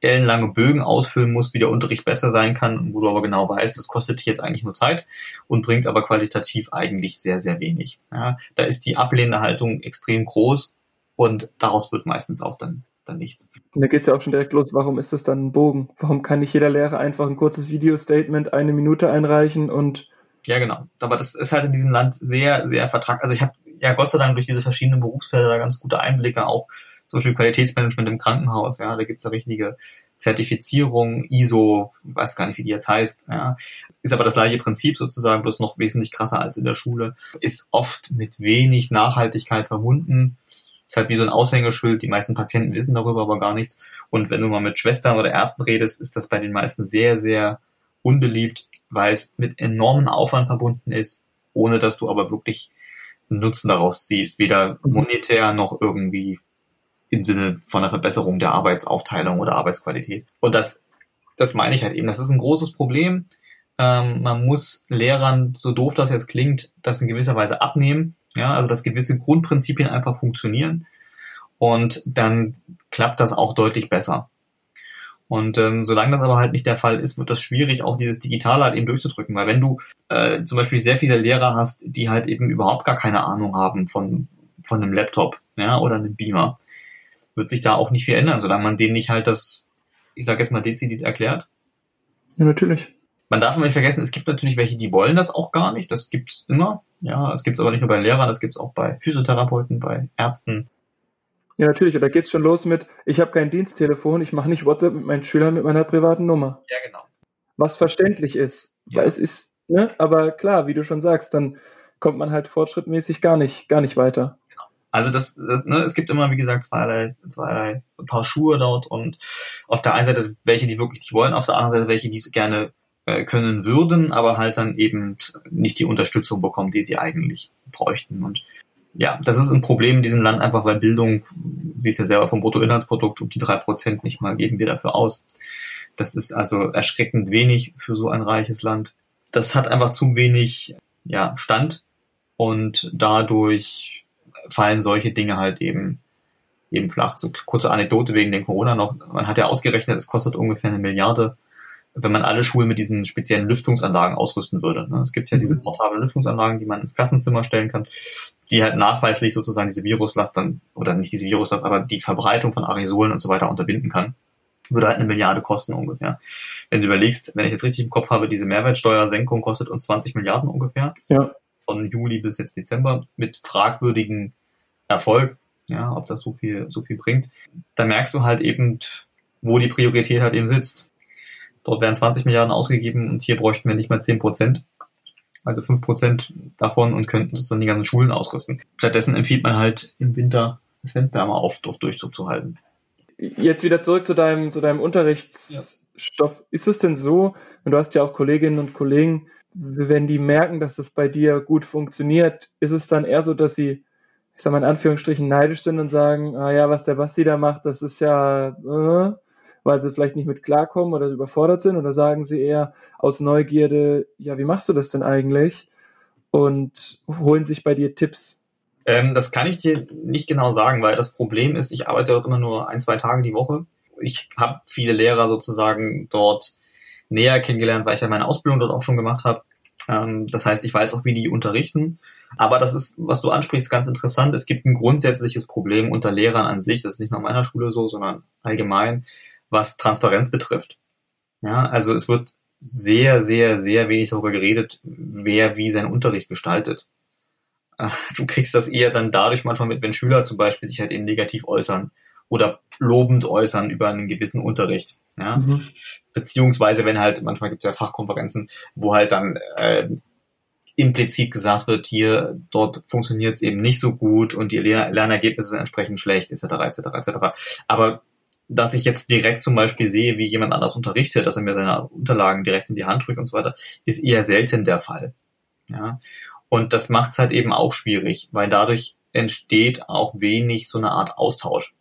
ellenlange Bögen ausfüllen musst, wie der Unterricht besser sein kann, wo du aber genau weißt, das kostet dich jetzt eigentlich nur Zeit und bringt aber qualitativ eigentlich sehr, sehr wenig. Ja, da ist die ablehnende Haltung extrem groß und daraus wird meistens auch dann, dann nichts. Und da geht's ja auch schon direkt los, warum ist das dann ein Bogen? Warum kann nicht jeder Lehrer einfach ein kurzes Video-Statement eine Minute einreichen und ja, genau. Aber das ist halt in diesem Land sehr, sehr vertragt. Also ich habe ja Gott sei Dank durch diese verschiedenen Berufsfelder ganz gute Einblicke auch zum Beispiel Qualitätsmanagement im Krankenhaus, ja, da gibt's ja richtige Zertifizierung, ISO, weiß gar nicht, wie die jetzt heißt, ja, ist aber das gleiche Prinzip sozusagen, bloß noch wesentlich krasser als in der Schule, ist oft mit wenig Nachhaltigkeit verbunden, ist halt wie so ein Aushängeschild, die meisten Patienten wissen darüber aber gar nichts und wenn du mal mit Schwestern oder Ärzten redest, ist das bei den meisten sehr, sehr unbeliebt, weil es mit enormen Aufwand verbunden ist, ohne dass du aber wirklich einen Nutzen daraus ziehst, weder mhm. monetär noch irgendwie im Sinne von einer Verbesserung der Arbeitsaufteilung oder Arbeitsqualität. Und das, das meine ich halt eben. Das ist ein großes Problem. Ähm, man muss Lehrern, so doof das jetzt klingt, das in gewisser Weise abnehmen. Ja, also dass gewisse Grundprinzipien einfach funktionieren. Und dann klappt das auch deutlich besser. Und ähm, solange das aber halt nicht der Fall ist, wird das schwierig, auch dieses Digitale halt eben durchzudrücken. Weil wenn du äh, zum Beispiel sehr viele Lehrer hast, die halt eben überhaupt gar keine Ahnung haben von, von einem Laptop ja, oder einem Beamer, wird sich da auch nicht viel ändern, solange man denen nicht halt das, ich sage jetzt mal, dezidiert erklärt. Ja, natürlich. Man darf nicht vergessen, es gibt natürlich welche, die wollen das auch gar nicht. Das gibt's immer. Ja, es gibt's aber nicht nur bei Lehrern, das gibt's auch bei Physiotherapeuten, bei Ärzten. Ja, natürlich. Und da geht's schon los mit, ich habe kein Diensttelefon, ich mache nicht WhatsApp mit meinen Schülern mit meiner privaten Nummer. Ja, genau. Was verständlich ist. Ja. Weil es ist, ne, aber klar, wie du schon sagst, dann kommt man halt fortschrittmäßig gar nicht, gar nicht weiter. Also das, das ne, es gibt immer, wie gesagt, zweierlei, zweierlei Paar Schuhe dort und auf der einen Seite welche, die wirklich nicht wollen, auf der anderen Seite welche, die es gerne können würden, aber halt dann eben nicht die Unterstützung bekommen, die sie eigentlich bräuchten. Und ja, das ist ein Problem in diesem Land einfach, weil Bildung, siehst du selber vom Bruttoinlandsprodukt, um die drei Prozent nicht mal geben wir dafür aus. Das ist also erschreckend wenig für so ein reiches Land. Das hat einfach zu wenig ja, Stand und dadurch fallen solche Dinge halt eben eben flach. So kurze Anekdote wegen dem Corona noch. Man hat ja ausgerechnet, es kostet ungefähr eine Milliarde, wenn man alle Schulen mit diesen speziellen Lüftungsanlagen ausrüsten würde. Ne? Es gibt ja diese portablen Lüftungsanlagen, die man ins Klassenzimmer stellen kann, die halt nachweislich sozusagen diese Viruslast dann, oder nicht diese Viruslast, aber die Verbreitung von Aerosolen und so weiter unterbinden kann. Würde halt eine Milliarde kosten ungefähr. Wenn du überlegst, wenn ich jetzt richtig im Kopf habe, diese Mehrwertsteuersenkung kostet uns 20 Milliarden ungefähr. Ja. Von Juli bis jetzt Dezember mit fragwürdigen Erfolg, ja, ob das so viel, so viel bringt. Da merkst du halt eben, wo die Priorität halt eben sitzt. Dort werden 20 Milliarden ausgegeben und hier bräuchten wir nicht mal 10 Prozent. Also 5 Prozent davon und könnten sozusagen die ganzen Schulen ausrüsten. Stattdessen empfiehlt man halt im Winter das Fenster einmal auf, auf Durchzug zu halten. Jetzt wieder zurück zu deinem, zu deinem Unterrichtsstoff. Ist es denn so, und du hast ja auch Kolleginnen und Kollegen, wenn die merken, dass es bei dir gut funktioniert, ist es dann eher so, dass sie, ich sag mal in Anführungsstrichen, neidisch sind und sagen, ah ja, was der Basti da macht, das ist ja, äh, weil sie vielleicht nicht mit klarkommen oder überfordert sind, oder sagen sie eher aus Neugierde, ja, wie machst du das denn eigentlich? Und holen sich bei dir Tipps. Ähm, das kann ich dir nicht genau sagen, weil das Problem ist, ich arbeite dort immer nur ein, zwei Tage die Woche. Ich habe viele Lehrer sozusagen dort näher kennengelernt, weil ich ja meine Ausbildung dort auch schon gemacht habe. Ähm, das heißt, ich weiß auch, wie die unterrichten. Aber das ist, was du ansprichst, ganz interessant. Es gibt ein grundsätzliches Problem unter Lehrern an sich. Das ist nicht nur an meiner Schule so, sondern allgemein, was Transparenz betrifft. Ja, also es wird sehr, sehr, sehr wenig darüber geredet, wer wie seinen Unterricht gestaltet. Du kriegst das eher dann dadurch manchmal mit, wenn Schüler zum Beispiel sich halt eben negativ äußern oder lobend äußern über einen gewissen Unterricht. Ja? Mhm. Beziehungsweise wenn halt, manchmal gibt es ja Fachkonferenzen, wo halt dann äh, implizit gesagt wird, hier, dort funktioniert es eben nicht so gut und die Lernergebnisse sind entsprechend schlecht, etc., etc., etc. Aber dass ich jetzt direkt zum Beispiel sehe, wie jemand anders unterrichtet, dass er mir seine Unterlagen direkt in die Hand drückt und so weiter, ist eher selten der Fall. Ja. Und das macht es halt eben auch schwierig, weil dadurch entsteht auch wenig so eine Art Austausch.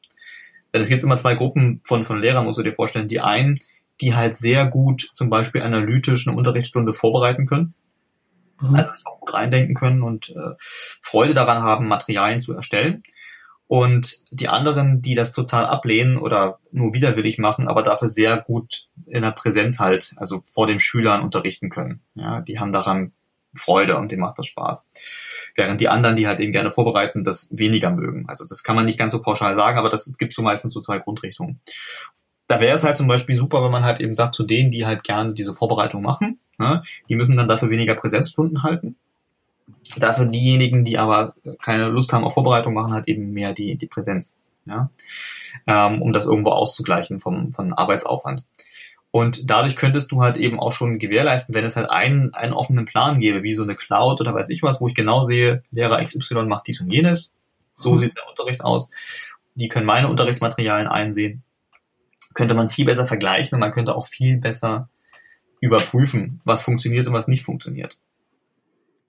Denn es gibt immer zwei Gruppen von, von Lehrern, musst du dir vorstellen. Die einen, die halt sehr gut zum Beispiel analytisch eine Unterrichtsstunde vorbereiten können. Mhm. Also sich auch gut reindenken können und äh, Freude daran haben, Materialien zu erstellen. Und die anderen, die das total ablehnen oder nur widerwillig machen, aber dafür sehr gut in der Präsenz halt, also vor den Schülern unterrichten können. Ja, die haben daran Freude und denen macht das Spaß. Während die anderen, die halt eben gerne vorbereiten, das weniger mögen. Also das kann man nicht ganz so pauschal sagen, aber das gibt so meistens so zwei Grundrichtungen. Da wäre es halt zum Beispiel super, wenn man halt eben sagt, zu denen, die halt gerne diese Vorbereitung machen, ne, die müssen dann dafür weniger Präsenzstunden halten Dafür diejenigen, die aber keine Lust haben auf Vorbereitung, machen halt eben mehr die, die Präsenz, ja, ähm, um das irgendwo auszugleichen vom, vom Arbeitsaufwand. Und dadurch könntest du halt eben auch schon gewährleisten, wenn es halt einen, einen offenen Plan gäbe, wie so eine Cloud oder weiß ich was, wo ich genau sehe, Lehrer XY macht dies und jenes, so mhm. sieht der Unterricht aus. Die können meine Unterrichtsmaterialien einsehen. Könnte man viel besser vergleichen und man könnte auch viel besser überprüfen, was funktioniert und was nicht funktioniert.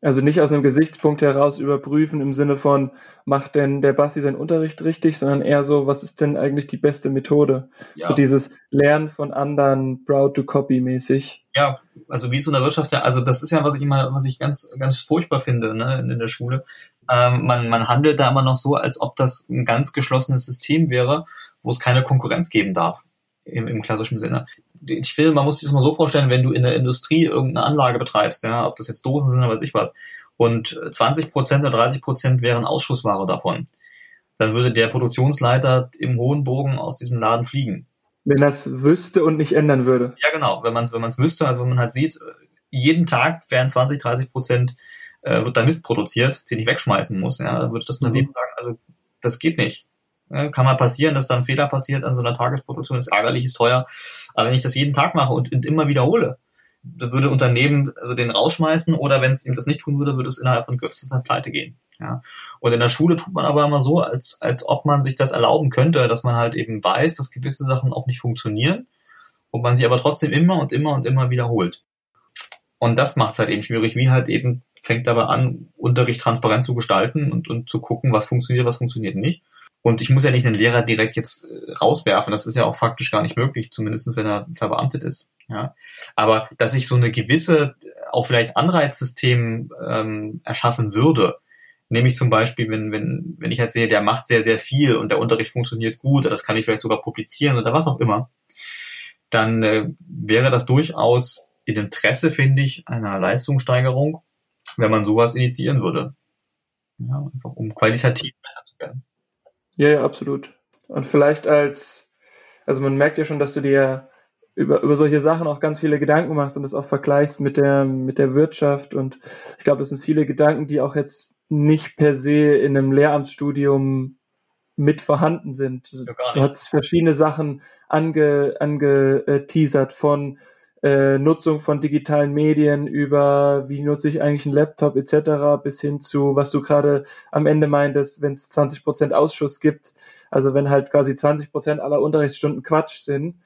Also nicht aus einem Gesichtspunkt heraus überprüfen im Sinne von, macht denn der Basti seinen Unterricht richtig, sondern eher so, was ist denn eigentlich die beste Methode? Ja. So dieses Lernen von anderen, proud to copy mäßig. Ja, also wie es in der Wirtschaft ja, also das ist ja, was ich immer, was ich ganz, ganz furchtbar finde, ne, in, in der Schule. Ähm, man, man handelt da immer noch so, als ob das ein ganz geschlossenes System wäre, wo es keine Konkurrenz geben darf. im, im klassischen Sinne. Ich will, man muss sich das mal so vorstellen, wenn du in der Industrie irgendeine Anlage betreibst, ja, ob das jetzt Dosen sind oder weiß ich was, und 20 Prozent oder 30 Prozent wären Ausschussware davon, dann würde der Produktionsleiter im hohen Bogen aus diesem Laden fliegen. Wenn das wüsste und nicht ändern würde. Ja, genau. Wenn man es wenn man's wüsste, also wenn man halt sieht, jeden Tag werden 20, 30 Prozent äh, wird da Mist produziert, den ich wegschmeißen muss, ja, dann würde das Unternehmen mhm. sagen, also das geht nicht. Ja, kann mal passieren, dass da ein Fehler passiert an so einer Tagesproduktion, ist ärgerlich, ist teuer. Aber wenn ich das jeden Tag mache und, immer wiederhole, würde Unternehmen also den rausschmeißen oder wenn es ihm das nicht tun würde, würde es innerhalb von kürzester Zeit pleite gehen. Ja. Und in der Schule tut man aber immer so, als, als ob man sich das erlauben könnte, dass man halt eben weiß, dass gewisse Sachen auch nicht funktionieren und man sie aber trotzdem immer und immer und immer wiederholt. Und das macht es halt eben schwierig, wie halt eben fängt dabei an, Unterricht transparent zu gestalten und, und zu gucken, was funktioniert, was funktioniert nicht. Und ich muss ja nicht einen Lehrer direkt jetzt äh, rauswerfen. Das ist ja auch faktisch gar nicht möglich, zumindest wenn er verbeamtet ist. Ja. Aber dass ich so eine gewisse, auch vielleicht Anreizsystem ähm, erschaffen würde, nämlich zum Beispiel, wenn, wenn, wenn ich halt sehe, der macht sehr, sehr viel und der Unterricht funktioniert gut, oder das kann ich vielleicht sogar publizieren oder was auch immer, dann äh, wäre das durchaus in Interesse, finde ich, einer Leistungssteigerung, wenn man sowas initiieren würde. Ja, einfach um qualitativ besser zu werden. Ja, ja, absolut. Und vielleicht als, also man merkt ja schon, dass du dir über, über solche Sachen auch ganz viele Gedanken machst und das auch vergleichst mit der, mit der Wirtschaft. Und ich glaube, es sind viele Gedanken, die auch jetzt nicht per se in einem Lehramtsstudium mit vorhanden sind. Ja, du hast verschiedene Sachen ange, angeteasert von äh, Nutzung von digitalen Medien über wie nutze ich eigentlich einen Laptop etc. bis hin zu, was du gerade am Ende meintest, wenn es 20 Prozent Ausschuss gibt, also wenn halt quasi 20 Prozent aller Unterrichtsstunden Quatsch sind,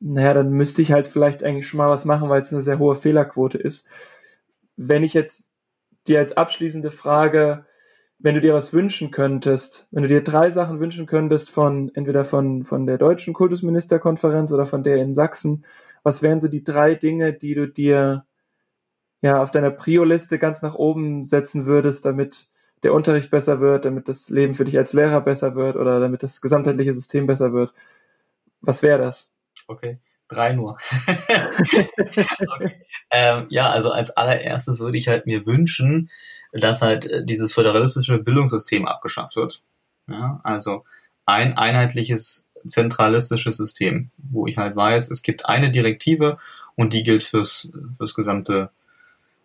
naja, dann müsste ich halt vielleicht eigentlich schon mal was machen, weil es eine sehr hohe Fehlerquote ist. Wenn ich jetzt dir als abschließende Frage wenn du dir was wünschen könntest, wenn du dir drei Sachen wünschen könntest von entweder von, von der deutschen Kultusministerkonferenz oder von der in Sachsen, was wären so die drei Dinge, die du dir ja auf deiner Prio-Liste ganz nach oben setzen würdest, damit der Unterricht besser wird, damit das Leben für dich als Lehrer besser wird oder damit das gesamtheitliche System besser wird? Was wäre das? Okay, drei nur. okay. ähm, ja, also als allererstes würde ich halt mir wünschen, dass halt äh, dieses föderalistische Bildungssystem abgeschafft wird. Ja, also ein einheitliches zentralistisches System, wo ich halt weiß, es gibt eine Direktive und die gilt fürs, fürs gesamte,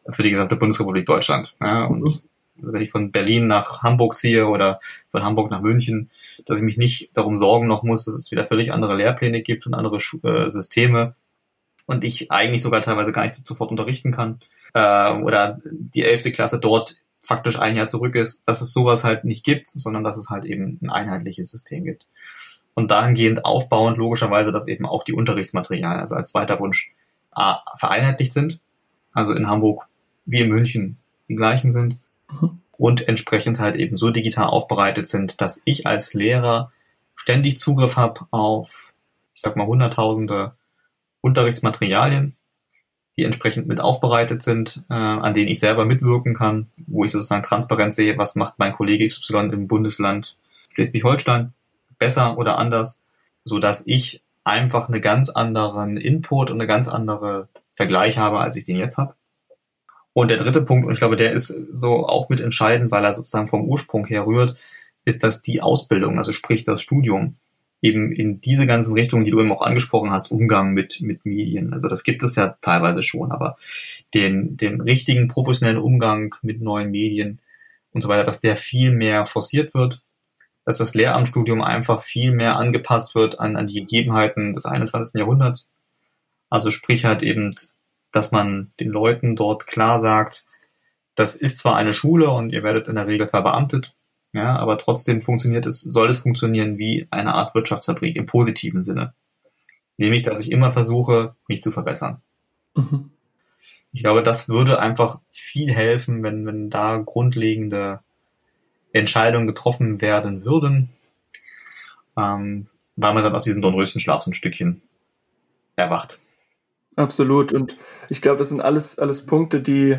für die gesamte Bundesrepublik Deutschland. Ja, und mhm. wenn ich von Berlin nach Hamburg ziehe oder von Hamburg nach München, dass ich mich nicht darum sorgen noch muss, dass es wieder völlig andere Lehrpläne gibt und andere äh, Systeme und ich eigentlich sogar teilweise gar nicht sofort unterrichten kann äh, oder die elfte Klasse dort faktisch ein Jahr zurück ist, dass es sowas halt nicht gibt, sondern dass es halt eben ein einheitliches System gibt. Und dahingehend aufbauend logischerweise, dass eben auch die Unterrichtsmaterialien, also als zweiter Wunsch, A, vereinheitlicht sind, also in Hamburg wie in München die gleichen sind mhm. und entsprechend halt eben so digital aufbereitet sind, dass ich als Lehrer ständig Zugriff habe auf, ich sag mal, hunderttausende Unterrichtsmaterialien, die entsprechend mit aufbereitet sind, äh, an denen ich selber mitwirken kann, wo ich sozusagen transparent sehe, was macht mein Kollege XY im Bundesland Schleswig-Holstein besser oder anders, so dass ich einfach einen ganz anderen Input und eine ganz andere Vergleich habe, als ich den jetzt habe. Und der dritte Punkt, und ich glaube, der ist so auch mit entscheidend, weil er sozusagen vom Ursprung her rührt, ist, dass die Ausbildung, also sprich das Studium, eben in diese ganzen Richtungen, die du eben auch angesprochen hast, Umgang mit, mit Medien. Also das gibt es ja teilweise schon, aber den, den richtigen professionellen Umgang mit neuen Medien und so weiter, dass der viel mehr forciert wird, dass das Lehramtsstudium einfach viel mehr angepasst wird an, an die Gegebenheiten des 21. Jahrhunderts. Also sprich halt eben, dass man den Leuten dort klar sagt, das ist zwar eine Schule und ihr werdet in der Regel verbeamtet, ja, aber trotzdem funktioniert es, soll es funktionieren wie eine Art Wirtschaftsfabrik im positiven Sinne. Nämlich, dass ich immer versuche, mich zu verbessern. Mhm. Ich glaube, das würde einfach viel helfen, wenn, wenn da grundlegende Entscheidungen getroffen werden würden, ähm, weil man dann aus diesem Dornröschenschlaf so ein Stückchen erwacht. Absolut. Und ich glaube, das sind alles, alles Punkte, die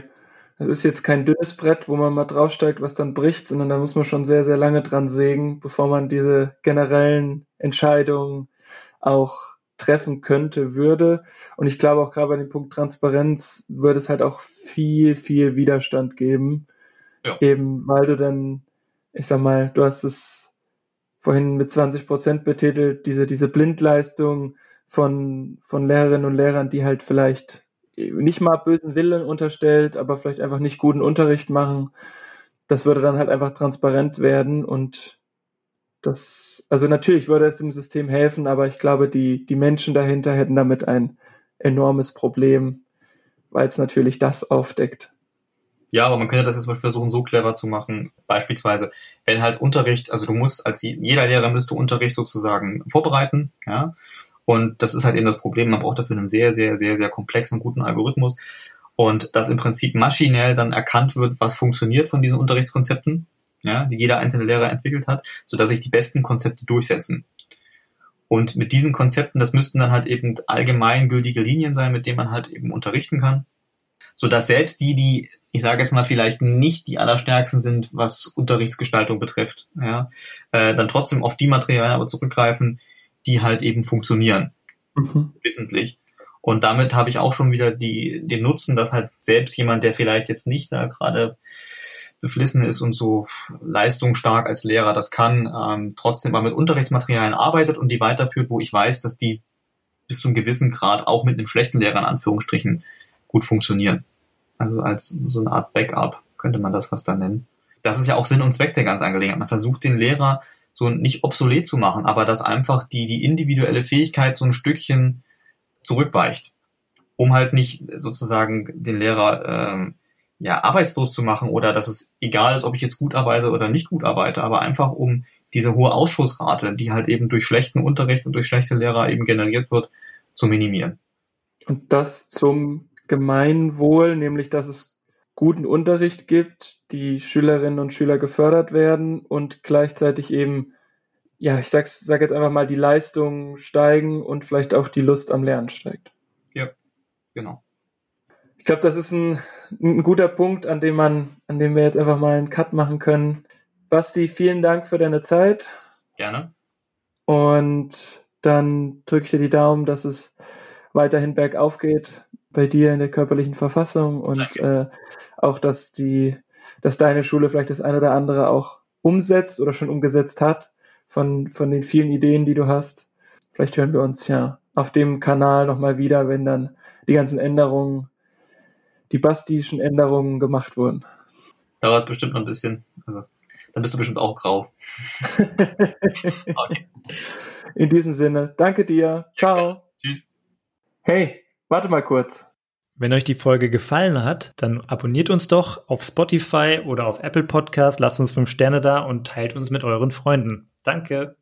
es ist jetzt kein dünnes Brett, wo man mal draufsteigt, was dann bricht, sondern da muss man schon sehr, sehr lange dran sägen, bevor man diese generellen Entscheidungen auch treffen könnte, würde. Und ich glaube auch gerade bei dem Punkt Transparenz würde es halt auch viel, viel Widerstand geben. Ja. Eben weil du dann, ich sag mal, du hast es vorhin mit 20 Prozent betitelt, diese, diese Blindleistung von, von Lehrerinnen und Lehrern, die halt vielleicht nicht mal bösen Willen unterstellt, aber vielleicht einfach nicht guten Unterricht machen. Das würde dann halt einfach transparent werden und das, also natürlich würde es dem System helfen, aber ich glaube, die, die Menschen dahinter hätten damit ein enormes Problem, weil es natürlich das aufdeckt. Ja, aber man könnte das jetzt mal versuchen, so clever zu machen. Beispielsweise, wenn halt Unterricht, also du musst als jeder Lehrer müsste Unterricht sozusagen vorbereiten, ja. Und das ist halt eben das Problem. Man braucht dafür einen sehr, sehr, sehr, sehr komplexen guten Algorithmus. Und dass im Prinzip maschinell dann erkannt wird, was funktioniert von diesen Unterrichtskonzepten ja, die jeder einzelne Lehrer entwickelt hat, so dass sich die besten Konzepte durchsetzen. Und mit diesen Konzepten, das müssten dann halt eben allgemeingültige Linien sein, mit denen man halt eben unterrichten kann, so dass selbst die, die, ich sage jetzt mal vielleicht nicht die allerstärksten sind, was Unterrichtsgestaltung betrifft, ja, äh, dann trotzdem auf die Materialien aber zurückgreifen, die halt eben funktionieren, mhm. wissentlich. Und damit habe ich auch schon wieder die, den Nutzen, dass halt selbst jemand, der vielleicht jetzt nicht da gerade beflissen ist und so leistungsstark als Lehrer das kann, ähm, trotzdem mal mit Unterrichtsmaterialien arbeitet und die weiterführt, wo ich weiß, dass die bis zu einem gewissen Grad auch mit einem schlechten Lehrer in Anführungsstrichen gut funktionieren. Also als so eine Art Backup könnte man das fast dann nennen. Das ist ja auch Sinn und Zweck der ganzen Angelegenheit. Man versucht den Lehrer so nicht obsolet zu machen, aber dass einfach die, die individuelle Fähigkeit so ein Stückchen zurückweicht, um halt nicht sozusagen den Lehrer ähm, ja, arbeitslos zu machen oder dass es egal ist, ob ich jetzt gut arbeite oder nicht gut arbeite, aber einfach um diese hohe Ausschussrate, die halt eben durch schlechten Unterricht und durch schlechte Lehrer eben generiert wird, zu minimieren. Und das zum Gemeinwohl, nämlich dass es guten Unterricht gibt, die Schülerinnen und Schüler gefördert werden und gleichzeitig eben, ja, ich sag's, sag jetzt einfach mal, die Leistungen steigen und vielleicht auch die Lust am Lernen steigt. Ja, genau. Ich glaube, das ist ein, ein, guter Punkt, an dem man, an dem wir jetzt einfach mal einen Cut machen können. Basti, vielen Dank für deine Zeit. Gerne. Und dann drücke ich dir die Daumen, dass es weiterhin bergauf geht bei dir in der körperlichen Verfassung und äh, auch, dass die, dass deine Schule vielleicht das eine oder andere auch umsetzt oder schon umgesetzt hat von, von den vielen Ideen, die du hast. Vielleicht hören wir uns ja auf dem Kanal nochmal wieder, wenn dann die ganzen Änderungen die bastischen Änderungen gemacht wurden. Dauert bestimmt noch ein bisschen. Also, dann bist du bestimmt auch grau. okay. In diesem Sinne, danke dir. Ciao. Tschüss. Hey, warte mal kurz. Wenn euch die Folge gefallen hat, dann abonniert uns doch auf Spotify oder auf Apple Podcast, lasst uns fünf Sterne da und teilt uns mit euren Freunden. Danke.